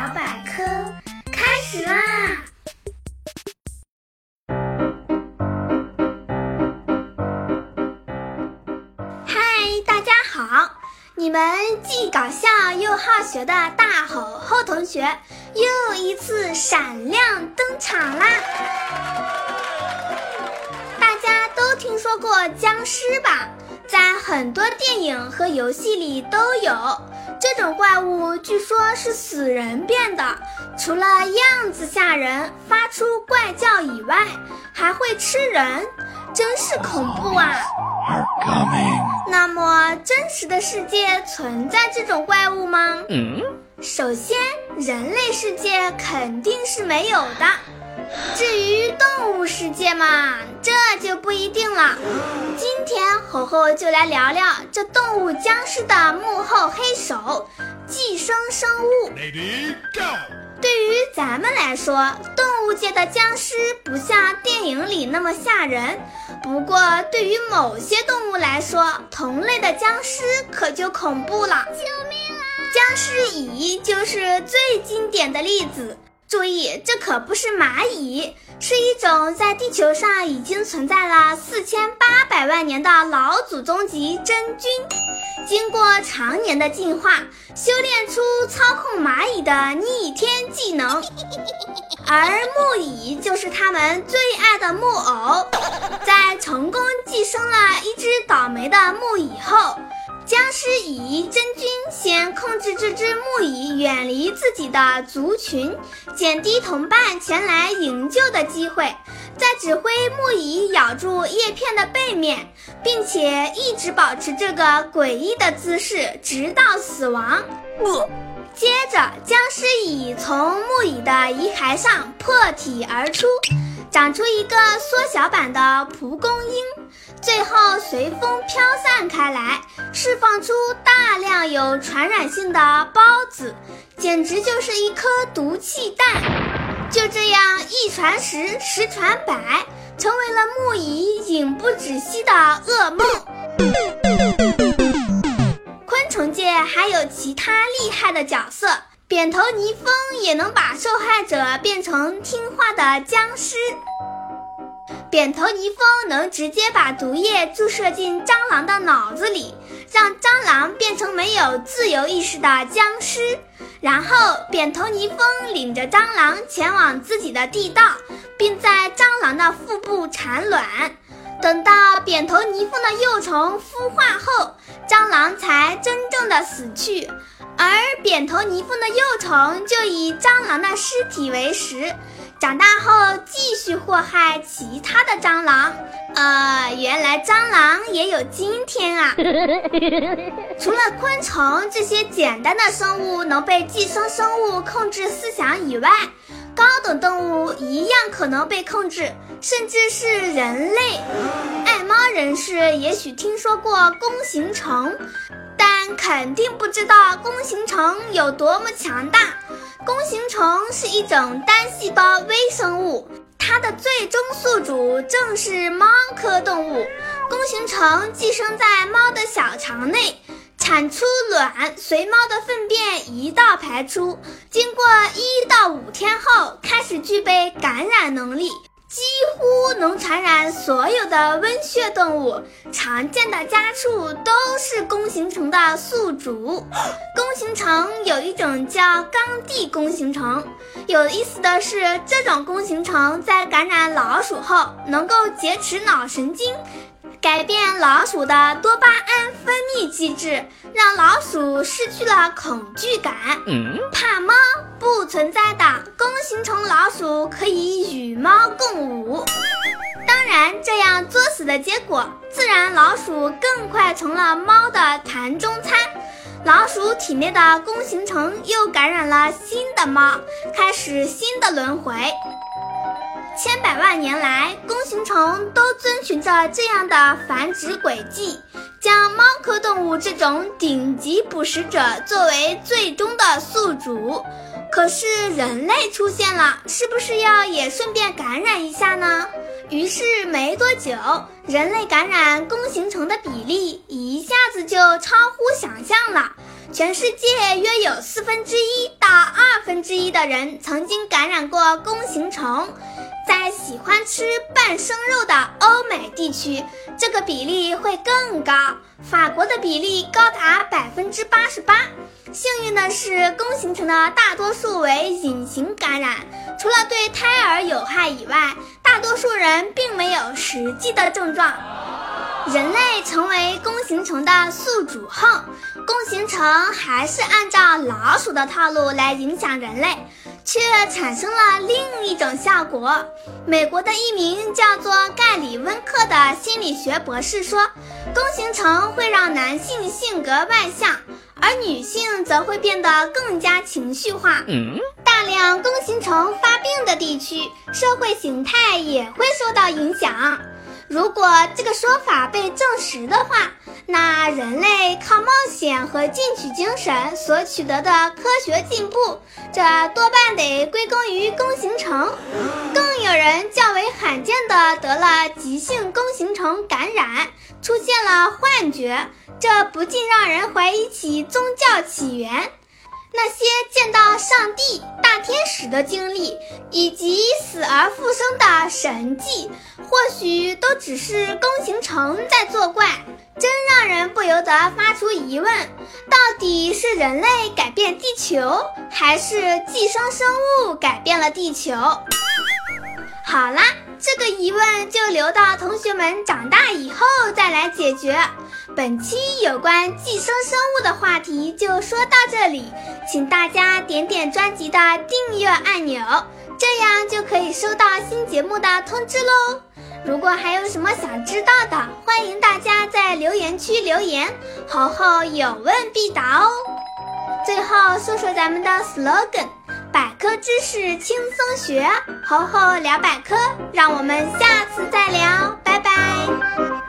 小百科开始啦！嗨，大家好！你们既搞笑又好学的大吼吼同学又一次闪亮登场啦！大家都听说过僵尸吧？在很多电影和游戏里都有。这种怪物据说是死人变的，除了样子吓人、发出怪叫以外，还会吃人，真是恐怖啊！那么，真实的世界存在这种怪物吗？嗯，首先，人类世界肯定是没有的。至于动物世界嘛，这就不一定了。今天猴猴就来聊聊这动物僵尸的幕后黑手——寄生生物。对于咱们来说，动物界的僵尸不像电影里那么吓人。不过，对于某些动物来说，同类的僵尸可就恐怖了。救命啊！僵尸蚁就是最经典的例子。注意，这可不是蚂蚁，是一种在地球上已经存在了四千八百万年的老祖宗级真菌，经过常年的进化，修炼出操控蚂蚁的逆天技能，而木蚁就是他们最爱的木偶。在成功寄生了一只倒霉的木蚁后。僵尸蚁真菌先控制这只木蚁远离自己的族群，减低同伴前来营救的机会，再指挥木蚁咬住叶片的背面，并且一直保持这个诡异的姿势，直到死亡。接着，僵尸蚁从木蚁的遗骸上破体而出。长出一个缩小版的蒲公英，最后随风飘散开来，释放出大量有传染性的孢子，简直就是一颗毒气弹。就这样一传十，十传百，成为了木蚁永不止息的噩梦。昆虫界还有其他厉害的角色。扁头泥蜂也能把受害者变成听话的僵尸。扁头泥蜂能直接把毒液注射进蟑螂的脑子里，让蟑螂变成没有自由意识的僵尸。然后，扁头泥蜂领着蟑螂前往自己的地道，并在蟑螂的腹部产卵。等到扁头泥蜂的幼虫孵化后，蟑螂才真正的死去。而扁头泥蜂的幼虫就以蟑螂的尸体为食，长大后继续祸害其他的蟑螂。呃，原来蟑螂也有今天啊！除了昆虫这些简单的生物能被寄生生物控制思想以外，高等动物一样可能被控制，甚至是人类。爱猫人士也许听说过弓形虫。但肯定不知道弓形虫有多么强大。弓形虫是一种单细胞微生物，它的最终宿主正是猫科动物。弓形虫寄生在猫的小肠内，产出卵，随猫的粪便一道排出，经过一到五天后，开始具备感染能力。能传染所有的温血动物，常见的家畜都是弓形虫的宿主。弓形虫有一种叫刚地弓形虫，有意思的是，这种弓形虫在感染老鼠后，能够劫持脑神经。改变老鼠的多巴胺分泌机制，让老鼠失去了恐惧感。怕猫不存在的弓形虫老鼠可以与猫共舞。当然，这样作死的结果，自然老鼠更快成了猫的盘中餐。老鼠体内的弓形虫又感染了新的猫，开始新的轮回。千百万年来，弓形虫都遵循着这样的繁殖轨迹，将猫科动物这种顶级捕食者作为最终的宿主。可是人类出现了，是不是要也顺便感染一下呢？于是没多久，人类感染弓形虫的比例一下子就超乎想象了。全世界约有四分之一到二分之一的人曾经感染过弓形虫。在喜欢吃半生肉的欧美地区，这个比例会更高。法国的比例高达百分之八十八。幸运的是，弓形虫的大多数为隐形感染，除了对胎儿有害以外，大多数人并没有实际的症状。人类成为弓形虫的宿主后，弓形虫还是按照老鼠的套路来影响人类。却产生了另一种效果。美国的一名叫做盖里温克的心理学博士说，弓形虫会让男性性格外向，而女性则会变得更加情绪化。大量弓形虫发病的地区，社会形态也会受到影响。如果这个说法被证实的话，那人类靠冒险和进取精神所取得的科学进步，这多半得归功于弓形虫。更有人较为罕见的得了急性弓形虫感染，出现了幻觉，这不禁让人怀疑起宗教起源。那些见到上帝、大天使的经历，以及死而复生的神迹，或许都只是弓形虫在作怪，真让人不由得发出疑问：到底是人类改变地球，还是寄生生物改变了地球？好啦，这个疑问就留到同学们长大以后再来解决。本期有关寄生生物的话题就说到这里，请大家点点专辑的订阅按钮，这样就可以收到新节目的通知喽。如果还有什么想知道的，欢迎大家在留言区留言，猴猴有问必答哦。最后说说咱们的 slogan：百科知识轻松学，猴猴聊百科，让我们下次再聊，拜拜。